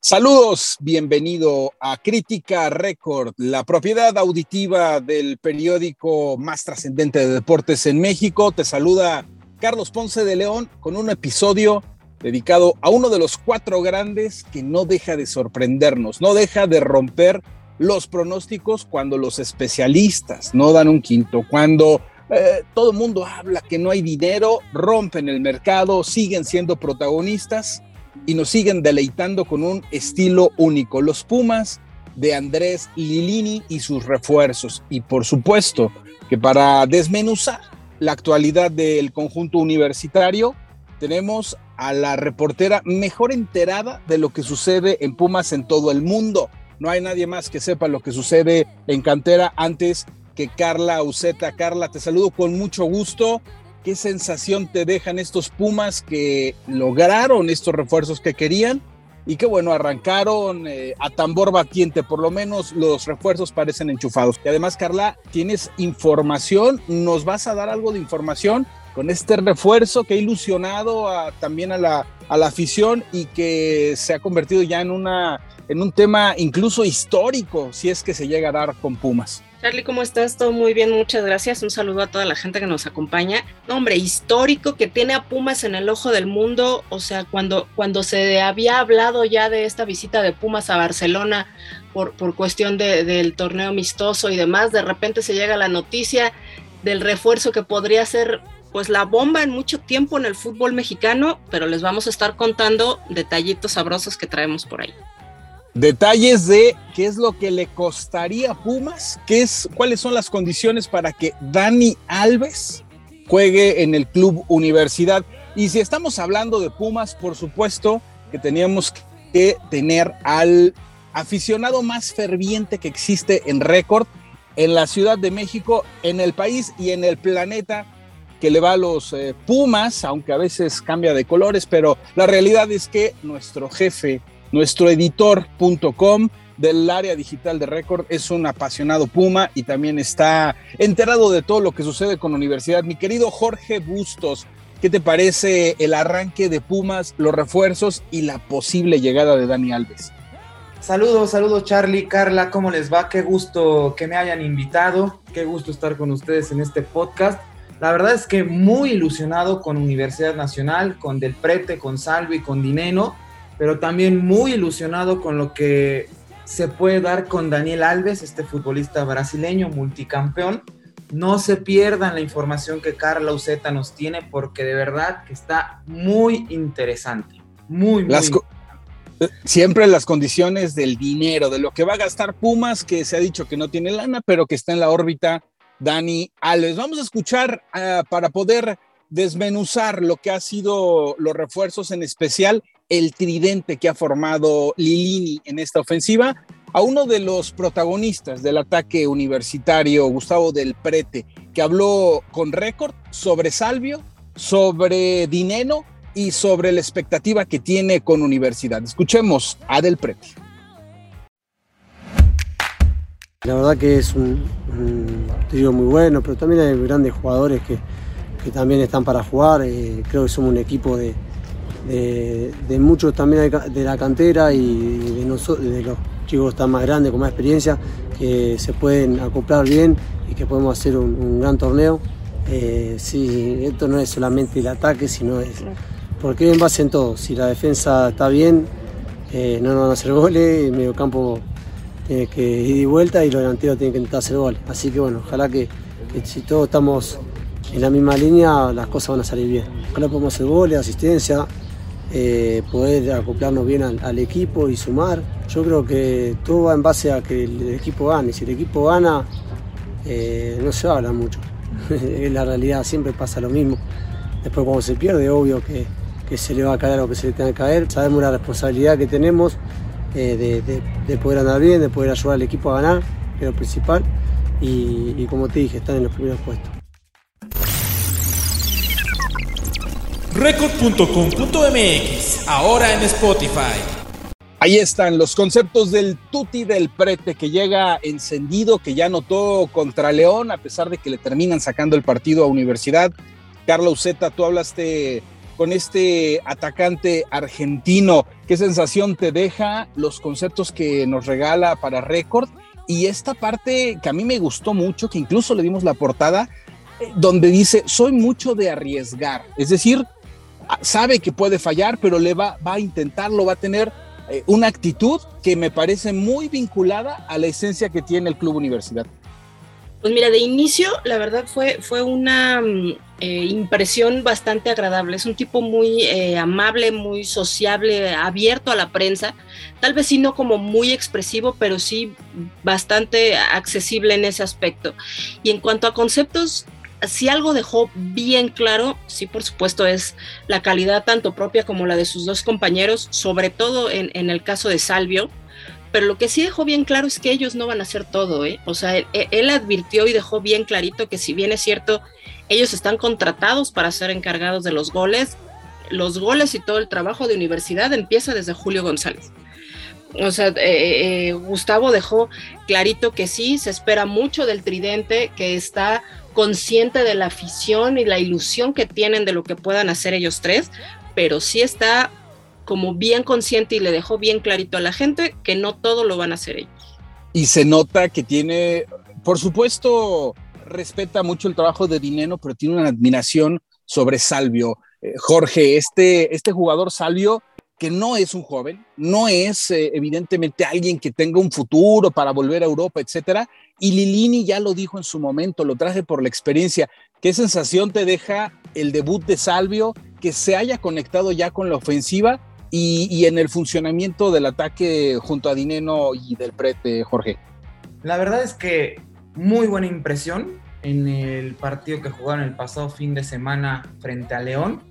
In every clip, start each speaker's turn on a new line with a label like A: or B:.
A: Saludos, bienvenido a Crítica Record, la propiedad auditiva del periódico más trascendente de deportes en México. Te saluda Carlos Ponce de León con un episodio dedicado a uno de los cuatro grandes que no deja de sorprendernos, no deja de romper los pronósticos cuando los especialistas no dan un quinto, cuando eh, todo el mundo habla que no hay dinero, rompen el mercado, siguen siendo protagonistas y nos siguen deleitando con un estilo único. Los Pumas de Andrés Lilini y sus refuerzos. Y por supuesto que para desmenuzar la actualidad del conjunto universitario, tenemos a la reportera mejor enterada de lo que sucede en Pumas en todo el mundo. No hay nadie más que sepa lo que sucede en cantera antes que Carla Uceta. Carla, te saludo con mucho gusto. ¿Qué sensación te dejan estos Pumas que lograron estos refuerzos que querían? Y que bueno, arrancaron eh, a tambor batiente, por lo menos los refuerzos parecen enchufados. Y además, Carla, tienes información, nos vas a dar algo de información con este refuerzo que ha ilusionado también a la, a la afición y que se ha convertido ya en, una, en un tema incluso histórico, si es que se llega a dar con Pumas.
B: Charlie, ¿cómo estás? Todo muy bien, muchas gracias. Un saludo a toda la gente que nos acompaña. Hombre, histórico que tiene a Pumas en el ojo del mundo. O sea, cuando, cuando se había hablado ya de esta visita de Pumas a Barcelona por, por cuestión de, del torneo amistoso y demás, de repente se llega la noticia del refuerzo que podría ser pues la bomba en mucho tiempo en el fútbol mexicano, pero les vamos a estar contando detallitos sabrosos que traemos por ahí.
A: Detalles de qué es lo que le costaría a Pumas, qué es, cuáles son las condiciones para que Dani Alves juegue en el club universidad. Y si estamos hablando de Pumas, por supuesto que teníamos que tener al aficionado más ferviente que existe en récord en la Ciudad de México, en el país y en el planeta, que le va a los eh, Pumas, aunque a veces cambia de colores, pero la realidad es que nuestro jefe, nuestro editor.com del área digital de Récord es un apasionado Puma y también está enterado de todo lo que sucede con la universidad. Mi querido Jorge Bustos, ¿qué te parece el arranque de Pumas, los refuerzos y la posible llegada de Dani Alves?
C: Saludos, saludos Charlie, Carla, ¿cómo les va? Qué gusto que me hayan invitado, qué gusto estar con ustedes en este podcast. La verdad es que muy ilusionado con Universidad Nacional, con Del Prete, con Salvi, con Dineno, pero también muy ilusionado con lo que se puede dar con Daniel Alves, este futbolista brasileño multicampeón. No se pierdan la información que Carla Uceta nos tiene porque de verdad que está muy interesante. Muy, muy
A: siempre las condiciones del dinero, de lo que va a gastar Pumas, que se ha dicho que no tiene lana, pero que está en la órbita Dani Alves. Vamos a escuchar uh, para poder desmenuzar lo que ha sido los refuerzos, en especial el tridente que ha formado Lilini en esta ofensiva, a uno de los protagonistas del ataque universitario, Gustavo del Prete, que habló con récord sobre Salvio, sobre Dineno y sobre la expectativa que tiene con Universidad. Escuchemos a Del Prete.
D: La verdad que es un, un trío muy bueno, pero también hay grandes jugadores que, que también están para jugar. Eh, creo que somos un equipo de, de, de muchos también de la cantera y de, nosotros, de los chicos están más grandes, con más experiencia, que se pueden acoplar bien y que podemos hacer un, un gran torneo. Eh, sí, esto no es solamente el ataque, sino es porque en base en todo. Si la defensa está bien, eh, no nos van a hacer goles, el medio campo tiene que ir y vuelta y los delanteros tienen que intentar hacer gol. Así que bueno, ojalá que, que, si todos estamos en la misma línea, las cosas van a salir bien. Ojalá podamos hacer goles, asistencia, eh, poder acoplarnos bien al, equipo y sumar. Yo creo que todo va en base a que el, equipo gane. Si el equipo gana, eh, no se habla mucho. en la realidad siempre pasa lo mismo. Después cuando se pierde, obvio que, que se le va a caer lo que se le tenga que caer. Sabemos la responsabilidad que tenemos eh, de, de, de, poder andar bien, de poder ayudar al equipo a ganar, que es lo principal. Y, y como te dije, están en los primeros puestos.
E: Record.com.mx, ahora en Spotify.
A: Ahí están los conceptos del Tuti del Prete que llega encendido, que ya notó contra León, a pesar de que le terminan sacando el partido a Universidad. Carlos Zeta, tú hablaste con este atacante argentino. ¿Qué sensación te deja los conceptos que nos regala para récord? Y esta parte que a mí me gustó mucho, que incluso le dimos la portada, eh, donde dice, soy mucho de arriesgar. Es decir, sabe que puede fallar, pero le va, va a intentarlo, va a tener eh, una actitud que me parece muy vinculada a la esencia que tiene el Club Universidad.
B: Pues mira, de inicio, la verdad fue, fue una mm, eh, impresión bastante agradable. Es un tipo muy eh, amable, muy sociable, abierto a la prensa. Tal vez sí no como muy expresivo, pero sí bastante accesible en ese aspecto. Y en cuanto a conceptos, si algo dejó bien claro, sí, por supuesto, es la calidad tanto propia como la de sus dos compañeros, sobre todo en, el caso de Salvio. Pero lo que sí dejó bien claro es que ellos no van a hacer todo, ¿eh? O sea, él, advirtió y dejó bien clarito que si bien es cierto, ellos están contratados para ser encargados de los goles, los goles y todo el trabajo de universidad empieza desde Julio González. O sea, eh, eh, Gustavo dejó clarito que sí, se espera mucho del tridente, que está consciente de la afición y la ilusión que tienen de lo que puedan hacer ellos tres, pero sí está como bien consciente y le dejó bien clarito a la gente que no todo lo van a hacer ellos.
A: Y se nota que tiene, por supuesto, respeta mucho el trabajo de Dineno, pero tiene una admiración sobre Salvio. Eh, Jorge, este, este jugador Salvio que no es un joven, no es eh, evidentemente alguien que tenga un futuro para volver a Europa, etcétera. Y Lilini ya lo dijo en su momento, lo traje por la experiencia. ¿Qué sensación te deja el debut de Salvio, que se haya conectado ya con la ofensiva y, en el funcionamiento del ataque junto a Dineno y del prete, Jorge?
C: La verdad es que muy buena impresión en el partido que jugaron el pasado fin de semana frente a León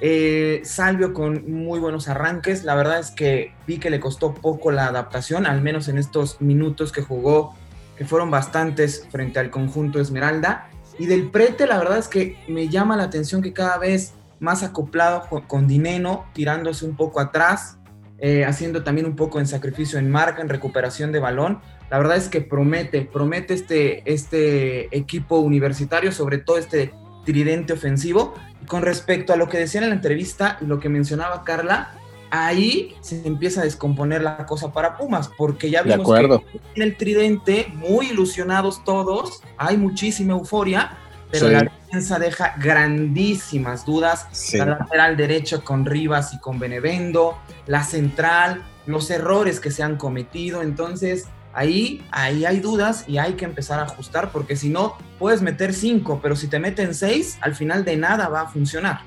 C: eh, Salvio con muy buenos arranques. La verdad es que vi que le costó poco la adaptación, al menos en estos minutos que jugó, que fueron bastantes frente al conjunto Esmeralda. Y del prete, la verdad es que me llama la atención que cada vez más acoplado con Dineno, tirándose un poco atrás, eh, haciendo también un poco en sacrificio en marca, en recuperación de balón. La verdad es que promete, promete este, este equipo universitario, sobre todo este tridente ofensivo. Con respecto a lo que decía en la entrevista y lo que mencionaba Carla, ahí se empieza a descomponer la cosa para Pumas, porque ya vimos que en el tridente, muy ilusionados todos, hay muchísima euforia, pero la defensa deja grandísimas dudas. La lateral derecho con Rivas y con Benevendo, la central, los errores que se han cometido. Entonces, ahí, ahí hay dudas y hay que empezar a ajustar porque si no, puedes meter cinco, pero si te meten seis, al final de nada va a funcionar.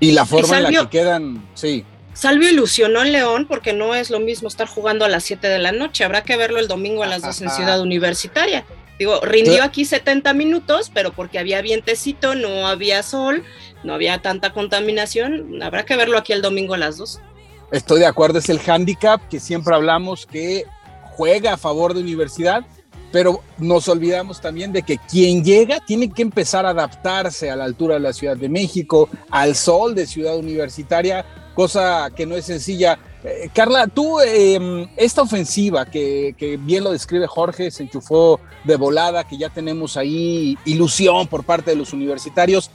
A: Y la forma en la que quedan, sí.
B: Salvio ilusionó en León porque no es lo mismo estar jugando a las 7 de la noche, habrá que verlo el domingo a las 2 en Ciudad Universitaria. Digo, rindió aquí 70 minutos, pero porque había vientecito, no había sol, no había tanta contaminación, habrá que verlo aquí el domingo a las 2.
A: Estoy de acuerdo, es el handicap que siempre hablamos que juega a favor de universidad, pero nos olvidamos también de que quien llega tiene que empezar a adaptarse a la altura de la Ciudad de México, al sol de Ciudad Universitaria, cosa que no es sencilla. Eh, Carla, tú, em, esta ofensiva que, que, bien lo describe Jorge, se enchufó de volada, que ya tenemos ahí ilusión por parte de los universitarios,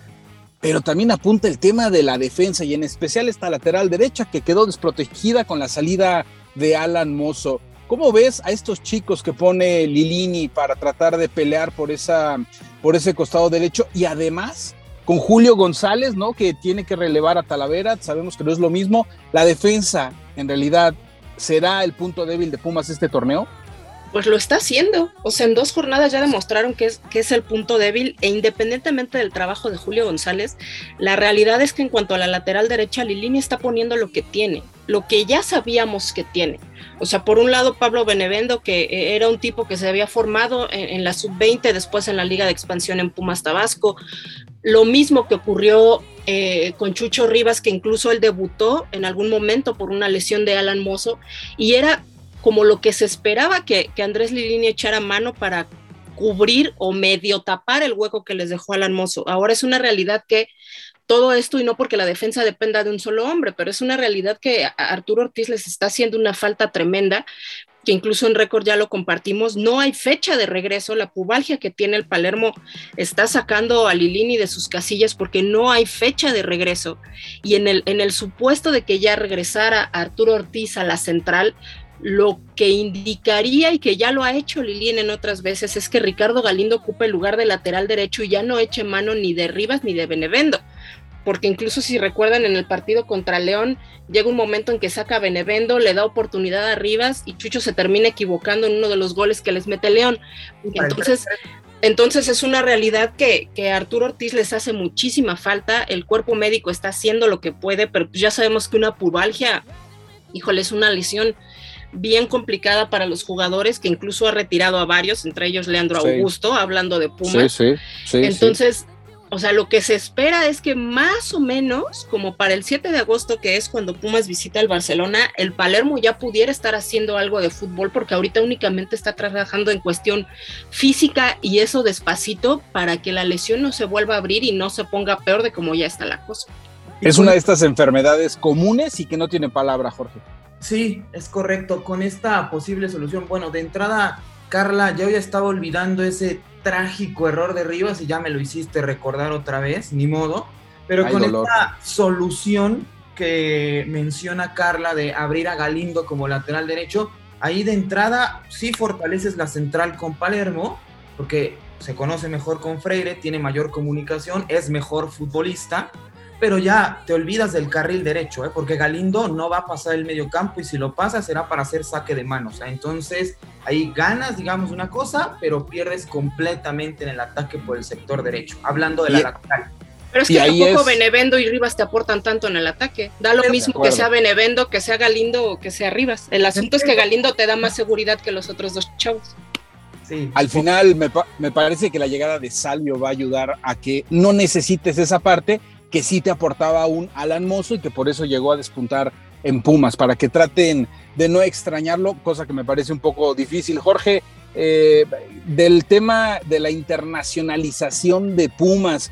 A: pero también apunta el tema de la defensa y en especial esta lateral derecha que quedó desprotegida con la salida de Alan Mozo. ¿Cómo ves a estos chicos que pone Lilini para tratar de pelear por, esa, por ese costado derecho? Y además, con Julio González, ¿no? Que tiene que relevar a Talavera, sabemos que no es lo mismo. La defensa, en realidad, ¿será el punto débil de Pumas este torneo?
B: Pues lo está haciendo. O sea, en dos jornadas ya demostraron que es, que es el punto débil e independientemente del trabajo de Julio González, la realidad es que en cuanto a la lateral derecha, Lilini está poniendo lo que tiene, lo que ya sabíamos que tiene. O sea, por un lado Pablo Benevendo, que eh, era un tipo que se había formado en, la sub-20, después en la Liga de Expansión en Pumas Tabasco. Lo mismo que ocurrió eh, con Chucho Rivas, que incluso él debutó en algún momento por una lesión de Alan Mozo, y era como lo que se esperaba que, que Andrés Lilini echara mano para cubrir o medio tapar el hueco que les dejó Alan Mozo. Ahora es una realidad que todo esto y no porque la defensa dependa de un solo hombre, pero es una realidad que a Arturo Ortiz les está haciendo una falta tremenda que incluso en récord ya lo compartimos, no hay fecha de regreso, la pubalgia que tiene el Palermo está sacando a Lilini de sus casillas porque no hay fecha de regreso y en el, en el supuesto de que ya regresara Arturo Ortiz a la central, lo que indicaría y que ya lo ha hecho Lilini en otras veces es que Ricardo Galindo ocupe el lugar de lateral derecho y ya no eche mano ni de Rivas ni de Benevendo. Porque incluso si recuerdan en el partido contra León, llega un momento en que saca a Benevendo, le da oportunidad a Rivas y Chucho se termina equivocando en uno de los goles que les mete León. Entonces, entonces es una realidad que, que Arturo Ortiz les hace muchísima falta, el cuerpo médico está haciendo lo que puede, pero pues ya sabemos que una pubalgia, híjole, es una lesión bien complicada para los jugadores, que incluso ha retirado a varios, entre ellos Leandro Augusto, hablando de Pumas. Sí, sí, Entonces, o sea, lo que se espera es que más o menos, como para el 7 de agosto, que es cuando Pumas visita el Barcelona, el Palermo ya pudiera estar haciendo algo de fútbol, porque ahorita únicamente está trabajando en cuestión física y eso despacito para que la lesión no se vuelva a abrir y no se ponga peor de como ya está la cosa.
A: Es una de estas enfermedades comunes y que no tiene palabra, Jorge.
C: Sí, es correcto. Con esta posible solución, bueno, de entrada, Carla, yo ya estaba olvidando ese trágico error de Rivas y ya me lo hiciste recordar otra vez, ni modo. Pero con esta solución que menciona Carla de abrir a Galindo como lateral derecho, ahí de entrada sí fortaleces la central con Palermo, porque se conoce mejor con Freire, tiene mayor comunicación, es mejor futbolista pero ya te olvidas del carril derecho, ¿eh? porque Galindo no va a pasar el medio campo y si lo pasa será para hacer saque de manos. Entonces ahí ganas, digamos, una cosa, pero pierdes completamente en el ataque por el sector derecho, hablando de la lateral.
B: Pero es que tampoco Benevendo y Rivas te aportan tanto en el ataque. Da lo mismo que sea Benevendo, que sea Galindo o que sea Rivas. El asunto es que Galindo te da más seguridad que los otros dos chavos.
A: Sí. Al final me, me, parece que la llegada de Salvio va a ayudar a que no necesites esa parte que sí te aportaba un Alan Mozo y que por eso llegó a despuntar en Pumas, para que traten de no extrañarlo, cosa que me parece un poco difícil. Jorge, eh, del tema de la internacionalización de Pumas,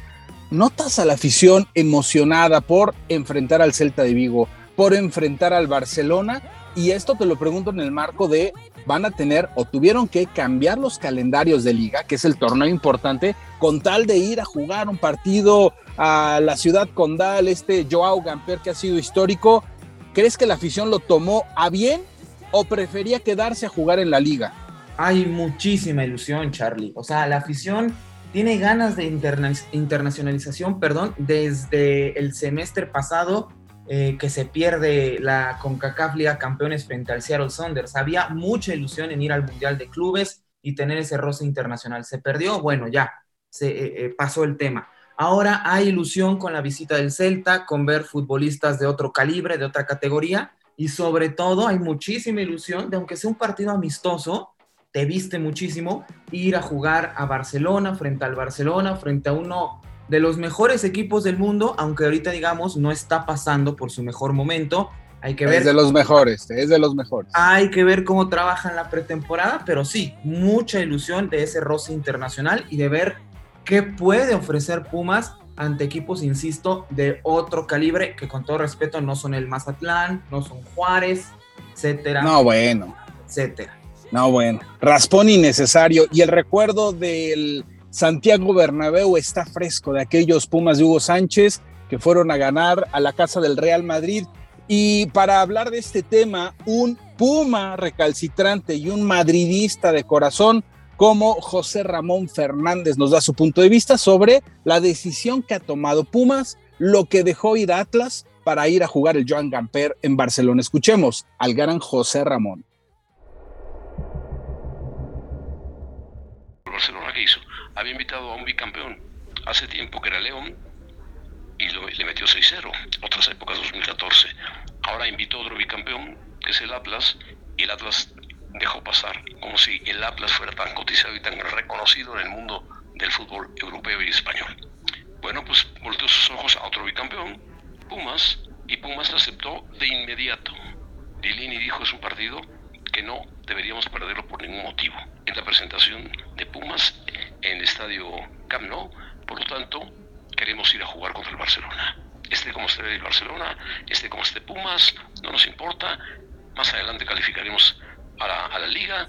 A: ¿notas a la afición emocionada por enfrentar al Celta de Vigo, por enfrentar al Barcelona? Y esto te lo pregunto en el marco de van a tener o tuvieron que cambiar los calendarios de liga, que es el torneo importante, con tal de ir a jugar un partido a la ciudad condal, este Joao Gamper que ha sido histórico. ¿Crees que la afición lo tomó a bien o prefería quedarse a jugar en la liga?
C: Hay muchísima ilusión, Charlie. O sea, la afición tiene ganas de internacionalización, perdón, desde el semestre pasado eh, que se pierde la CONCACAF Liga Campeones frente al Seattle Saunders. Había mucha ilusión en ir al Mundial de Clubes y tener ese roce internacional. Se perdió, bueno, ya, se eh, eh, pasó el tema. Ahora hay ilusión con la visita del Celta, con ver futbolistas de otro calibre, de otra categoría, y sobre todo hay muchísima ilusión de, aunque sea un partido amistoso, te viste muchísimo, ir a jugar a Barcelona, frente al Barcelona, frente a uno de los mejores equipos del mundo, aunque ahorita digamos no está pasando por su mejor momento. Hay que ver.
A: Es de los mejores, es de los mejores.
C: Hay que ver cómo trabaja en la pretemporada, pero sí, mucha ilusión de ese roce internacional y de ver qué puede ofrecer Pumas ante equipos, insisto, de otro calibre, que con todo respeto no son el Mazatlán, no son Juárez, etcétera.
A: No, bueno.
C: Etcétera.
A: No, bueno. Raspón innecesario. Y el recuerdo del Santiago Bernabéu está fresco de aquellos Pumas de Hugo Sánchez que fueron a ganar a la casa del Real Madrid. Y para hablar de este tema, un Puma recalcitrante y un madridista de corazón como José Ramón Fernández nos da su punto de vista sobre la decisión que ha tomado Pumas, lo que dejó ir a Atlas para ir a jugar el Joan Gamper en Barcelona. Escuchemos al gran José Ramón.
E: Barcelona, ¿qué hizo? Había invitado a un bicampeón hace tiempo que era León y le metió 6-0, otras épocas 2014. Ahora invitó a otro bicampeón, que es el Atlas, y el Atlas dejó pasar, como si el Atlas fuera tan cotizado y tan reconocido en el mundo del fútbol europeo y español. Bueno, pues volteó sus ojos a otro bicampeón, Pumas, y Pumas aceptó de inmediato. Dilini dijo es un partido que no deberíamos perderlo por ningún motivo. En la presentación de Pumas en el estadio Camp Nou, por lo tanto, que queremos ir a jugar contra el Barcelona. Este como esté el Barcelona, este como esté Pumas, no nos importa. Más adelante calificaremos a la, liga.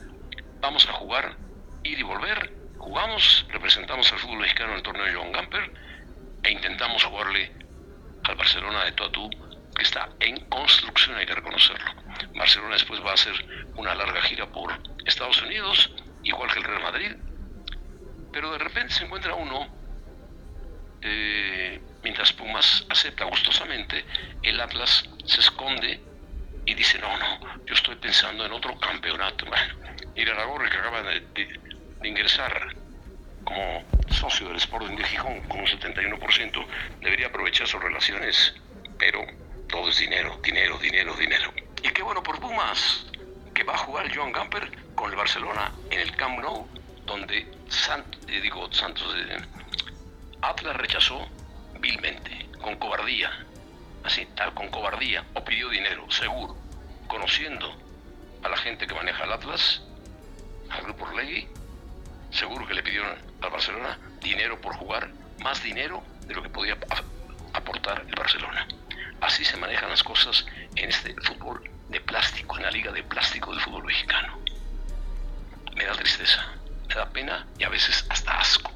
E: Vamos a jugar, ir y volver. Jugamos, representamos al fútbol mexicano en el torneo de Joan Gamper e intentamos jugarle al Barcelona de tú que está en construcción, hay que reconocerlo. Barcelona después va a hacer una larga gira por Estados Unidos, igual que el Real Madrid, pero de repente se encuentra uno, eh, mientras Pumas acepta gustosamente, el Atlas se esconde y dice, no, no, yo estoy pensando en otro campeonato. Bueno, Iraragorri, que acaba de, de ingresar como socio del Sporting de Gijón con un 71%, debería aprovechar sus relaciones, pero todo es dinero, dinero, dinero, dinero. Y qué bueno por Pumas, que va a jugar Joan Gamper con el Barcelona en el Camp Nou, donde eh, digo, Santos eh, Atlas rechazó vilmente, con cobardía, así, tal, con cobardía, o pidió dinero, seguro, conociendo a la gente que maneja el Atlas, al grupo Orlegui, seguro que le pidieron al Barcelona dinero por jugar, más dinero de lo que podía aportar el Barcelona. Así se manejan las cosas en este fútbol de plástico, en la liga de plástico del fútbol mexicano. Me da tristeza, me da pena y a veces hasta asco.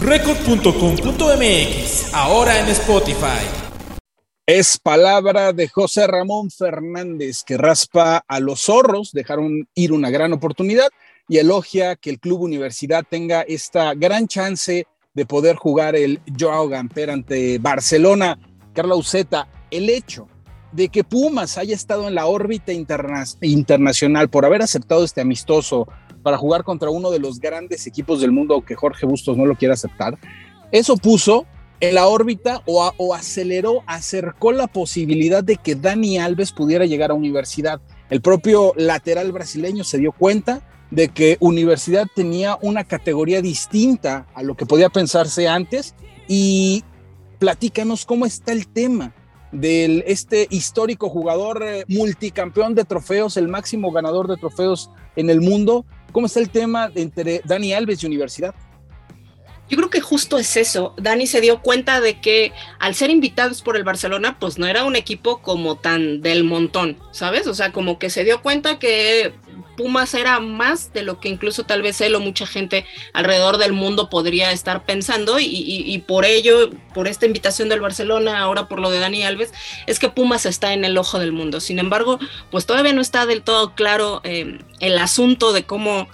F: Record.com.mx, ahora en Spotify.
A: Es palabra de José Ramón Fernández, que raspa a los zorros, dejaron ir una gran oportunidad y elogia que el Club Universidad tenga esta gran chance de poder jugar el Joao Gamper ante Barcelona. Carla Uceta, el hecho de que Pumas haya estado en la órbita internacional por haber aceptado este amistoso para jugar contra uno de los grandes equipos del mundo que Jorge Bustos no lo quiere aceptar, eso puso en la órbita o aceleró, acercó la posibilidad de que Dani Alves pudiera llegar a universidad. El propio lateral brasileño se dio cuenta, de que universidad tenía una categoría distinta a lo que podía pensarse antes y platícanos cómo está el tema de este histórico jugador eh, multicampeón de trofeos, el máximo ganador de trofeos en el mundo. ¿Cómo está el tema entre Dani Alves y Universidad?
B: Yo creo que justo es eso. Dani se dio cuenta de que al ser invitados por el Barcelona, pues no era un equipo como tan del montón, ¿sabes? O sea, como que se dio cuenta que Pumas era más de lo que incluso tal vez él o mucha gente alrededor del mundo podría estar pensando y, por ello, por esta invitación del Barcelona, ahora por lo de Dani Alves, es que Pumas está en el ojo del mundo. Sin embargo, pues todavía no está del todo claro eh, el asunto de cómo,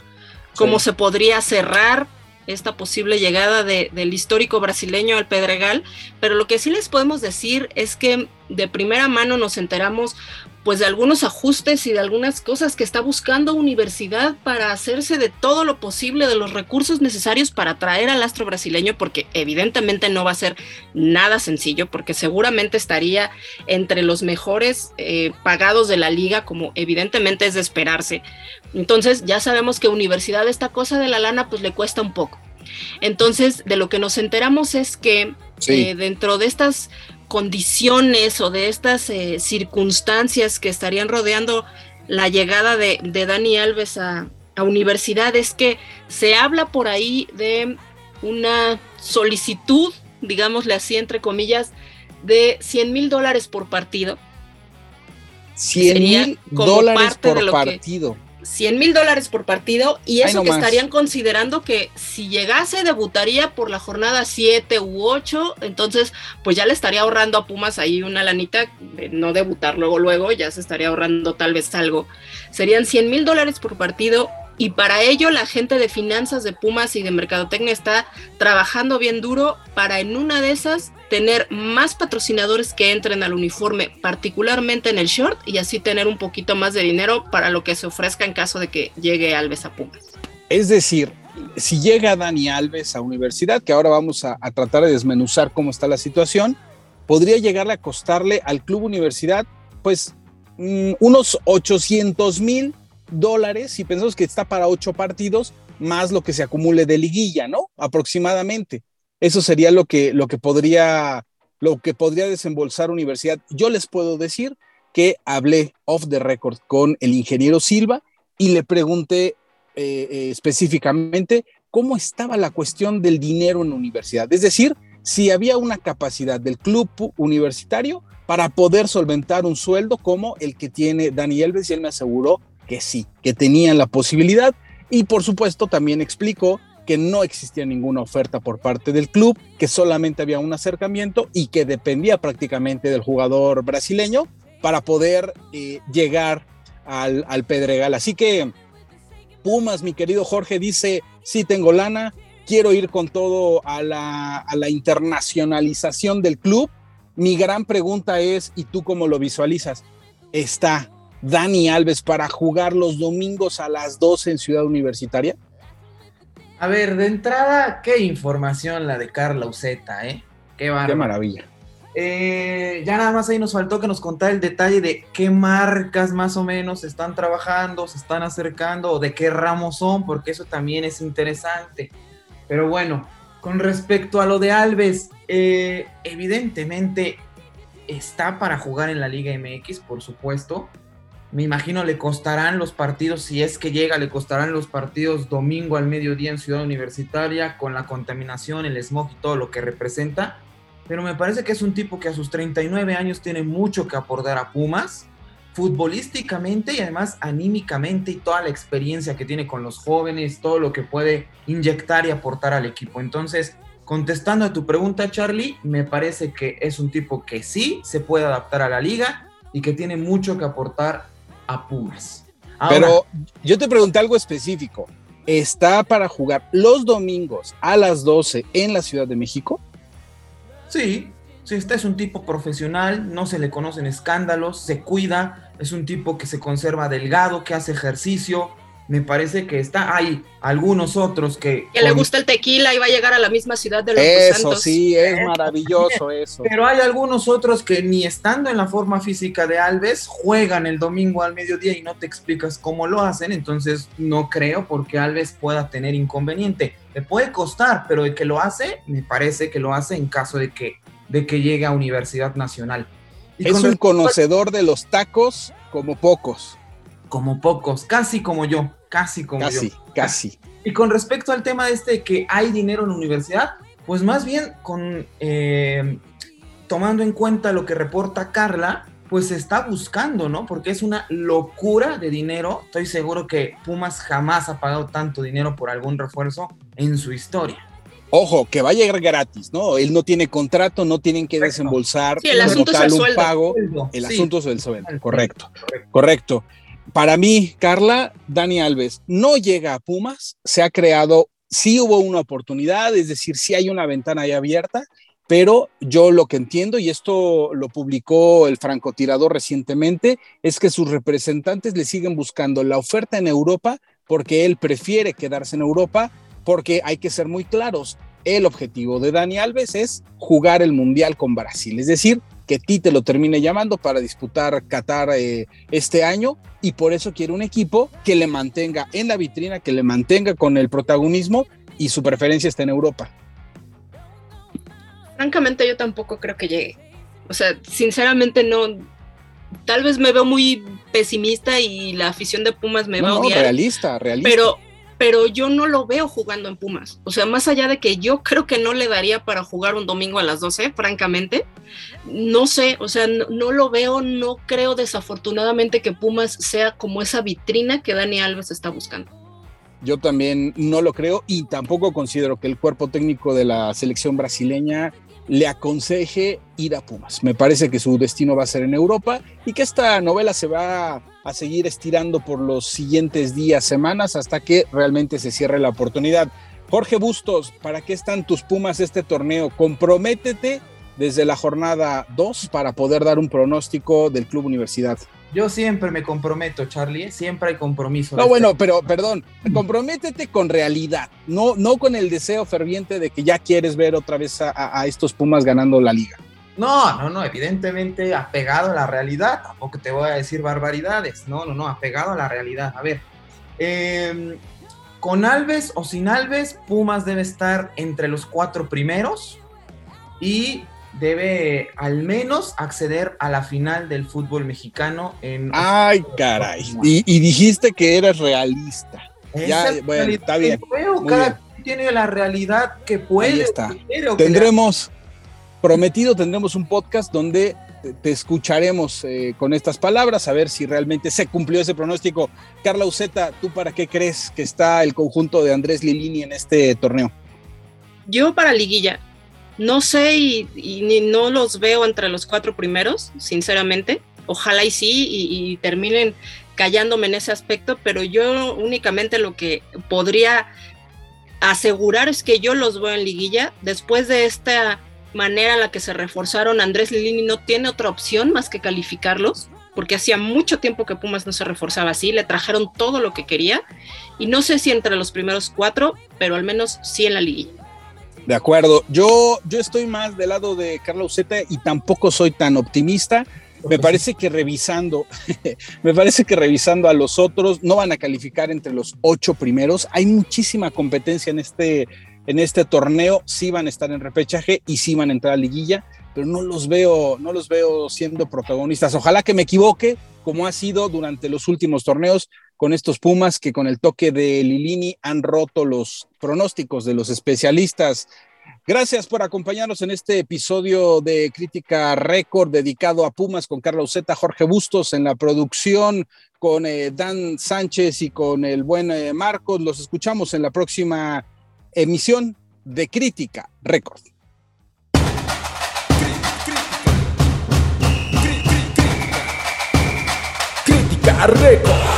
B: cómo se podría cerrar esta posible llegada del histórico brasileño al Pedregal, pero lo que sí les podemos decir es que de primera mano nos enteramos pues de algunos ajustes y de algunas cosas que está buscando universidad para hacerse de todo lo posible de los recursos necesarios para traer al astro brasileño, porque evidentemente no va a ser nada sencillo, porque seguramente estaría entre los mejores eh, pagados de la liga, como evidentemente es de esperarse. Entonces ya sabemos que universidad esta cosa de la lana pues le cuesta un poco. Entonces de lo que nos enteramos es que eh, dentro de estas condiciones o de estas eh, circunstancias que estarían rodeando la llegada de, Dani Alves a, a, universidad es que se habla por ahí de una solicitud, digámosle así, entre comillas, de 100 mil dólares por partido.
A: 100 mil dólares por partido.
B: 100 mil dólares por partido y eso que estarían considerando que si llegase debutaría por la jornada 7 u 8, entonces pues ya le estaría ahorrando a Pumas ahí una lanita de no debutar luego luego, ya se estaría ahorrando tal vez algo. Serían 100 mil dólares por partido y para ello la gente de finanzas de Pumas y de Mercadotecnia está trabajando bien duro para en una de esas tener más patrocinadores que entren al uniforme, particularmente en el short, y así tener un poquito más de dinero para lo que se ofrezca en caso de que llegue Alves a Pumas.
A: Es decir, si llega Dani Alves a universidad, que ahora vamos a, tratar de desmenuzar cómo está la situación, podría llegarle a costarle al club universidad, pues, mm, unos 800 mil dólares y pensamos que está para ocho partidos más lo que se acumule de liguilla, ¿no? Aproximadamente. Eso sería lo que, lo que podría lo que podría desembolsar universidad. Yo les puedo decir que hablé off the record con el ingeniero Silva y le pregunté eh, eh, específicamente cómo estaba la cuestión del dinero en la universidad. Es decir, si había una capacidad del club universitario para poder solventar un sueldo como el que tiene Dani Elves y él me aseguró que sí, que tenían la posibilidad y por supuesto también explicó que no existía ninguna oferta por parte del club, que solamente había un acercamiento y que dependía prácticamente del jugador brasileño para poder eh, llegar al, al Pedregal. Así que Pumas, mi querido Jorge, dice, sí tengo lana, quiero ir con todo a la, a la internacionalización del club. Mi gran pregunta es, ¿y tú cómo lo visualizas? ¿Está Dani Alves para jugar los domingos a las 12 en Ciudad Universitaria?
C: A ver, de entrada, qué información la de Carla Uceta, ¿eh?
A: Qué, qué maravilla.
C: Eh, ya nada más ahí nos faltó que nos contara el detalle de qué marcas más o menos están trabajando, se están acercando o de qué ramos son, porque eso también es interesante. Pero bueno, con respecto a lo de Alves, eh, evidentemente está para jugar en la Liga MX, por supuesto. Me imagino le costarán los partidos, si es que llega, le costarán los partidos domingo al mediodía en Ciudad Universitaria, con la contaminación, el smog y todo lo que representa. Pero me parece que es un tipo que a sus 39 años tiene mucho que aportar a Pumas futbolísticamente y además anímicamente y toda la experiencia que tiene con los jóvenes, todo lo que puede inyectar y aportar al equipo. Entonces, contestando a tu pregunta, Charlie, me parece que es un tipo que sí se puede adaptar a la liga y que tiene mucho que aportar a Pumas.
A: Pero yo te pregunté algo específico. ¿Está para jugar los domingos a las 12 en la Ciudad de México?
C: Sí, Sí, este es un tipo profesional, no se le conocen escándalos, se cuida, es un tipo que se conserva delgado, que hace ejercicio. Me parece que está. Hay algunos otros que.
B: Que le gusta el tequila y va a llegar a la misma ciudad de los
A: Eso sí, es maravilloso eso.
C: Pero hay algunos otros que ni estando en la forma física de Alves, juegan el domingo al mediodía y no te explicas cómo lo hacen. Entonces no creo porque Alves pueda tener inconveniente. Le puede costar, pero de que lo hace, me parece que lo hace en caso de que de que llegue a Universidad Nacional.
A: es un conocedor de los tacos como pocos.
C: Como pocos, casi como yo, casi como
A: yo. Casi, casi.
C: Y con respecto al tema de este que hay dinero en la universidad, pues más bien con eh, tomando en cuenta lo que reporta Carla, pues se está buscando, ¿no? Porque es una locura de dinero. Estoy seguro que Pumas jamás ha pagado tanto dinero por algún refuerzo en su historia.
A: Ojo, que va a llegar gratis, ¿no? Él no tiene contrato, no tienen que desembolsar
B: sí, el asunto es el
A: un pago. El asunto es el sueldo, correcto, correcto. Para mí, Carla, Dani Alves no llega a Pumas, se ha creado, sí hubo una oportunidad, es decir, sí hay una ventana ahí abierta, pero yo lo que entiendo, y esto lo publicó el francotirador recientemente, es que sus representantes le siguen buscando la oferta en Europa porque él prefiere quedarse en Europa porque hay que ser muy claros, el objetivo de Dani Alves es jugar el Mundial con Brasil, es decir, que Tite lo termine llamando para disputar Qatar eh, este año y por eso quiere un equipo que le mantenga en la vitrina, que le mantenga con el protagonismo y su preferencia está en Europa.
B: Francamente yo tampoco creo que llegue. O sea, sinceramente no, tal vez me veo muy pesimista y la afición de Pumas me va a odiar.
A: realista, realista.
B: Pero pero yo no lo veo jugando en Pumas. O sea, más allá de que yo creo que no le daría para jugar un domingo a las 12, francamente, no sé, o sea, no, lo veo, no creo desafortunadamente que Pumas sea como esa vitrina que Dani Alves está buscando.
A: Yo también no lo creo y tampoco considero que el cuerpo técnico de la selección brasileña le aconseje ir a Pumas. Me parece que su destino va a ser en Europa y que esta novela se va a seguir estirando por los siguientes días, semanas, hasta que realmente se cierre la oportunidad. Jorge Bustos, ¿para qué están tus Pumas este torneo? Comprométete desde la jornada 2 para poder dar un pronóstico del Club Universidad.
C: Yo siempre me comprometo, Charlie, ¿eh? siempre hay compromiso.
A: No, bueno, pero perdón, comprométete con realidad, no, no con el deseo ferviente de que ya quieres ver otra vez a, estos Pumas ganando la liga.
C: No, no, no, evidentemente apegado a la realidad, tampoco te voy a decir barbaridades, no, no, no, apegado a la realidad. A ver, em, con Alves o sin Alves, Pumas debe estar entre los cuatro primeros y debe al menos acceder a la final del fútbol mexicano en...
A: Ay, caray. Y, dijiste que eres realista. Ya, bueno, está bien.
C: cada tiene la realidad que puede.
A: Ahí está. Tendremos, prometido, tendremos un podcast donde te escucharemos eh, con estas palabras, a ver si realmente se cumplió ese pronóstico. Carla Uceta, ¿tú para qué crees que está el conjunto de Andrés Lilini en este torneo?
B: Yo para liguilla. No sé y, ni no los veo entre los cuatro primeros, sinceramente. Ojalá y sí, y, y terminen callándome en ese aspecto, pero yo únicamente lo que podría asegurar es que yo los veo en liguilla después de esta manera en la que se reforzaron, Andrés Lilini no tiene otra opción más que calificarlos, porque hacía mucho tiempo que Pumas no se reforzaba así, le trajeron todo lo que quería, y no sé si entre los primeros cuatro, pero al menos sí en la liguilla.
A: De acuerdo, yo, yo estoy más del lado de Carlos Zeta y tampoco soy tan optimista. Me parece que revisando, me parece que revisando a los otros, no van a calificar entre los ocho primeros. Hay muchísima competencia en este, en este torneo sí van a estar en repechaje y sí van a entrar a liguilla, pero no los veo, no los veo siendo protagonistas. Ojalá que me equivoque, como ha sido durante los últimos torneos con estos Pumas que con el toque de Lilini han roto los pronósticos de los especialistas. Gracias por acompañarnos en este episodio de Crítica Récord dedicado a Pumas con Carla Uceta, Jorge Bustos en la producción, con eh, Dan Sánchez y con el buen eh, Marcos. Los escuchamos en la próxima emisión de Crítica Record. Crítica Record.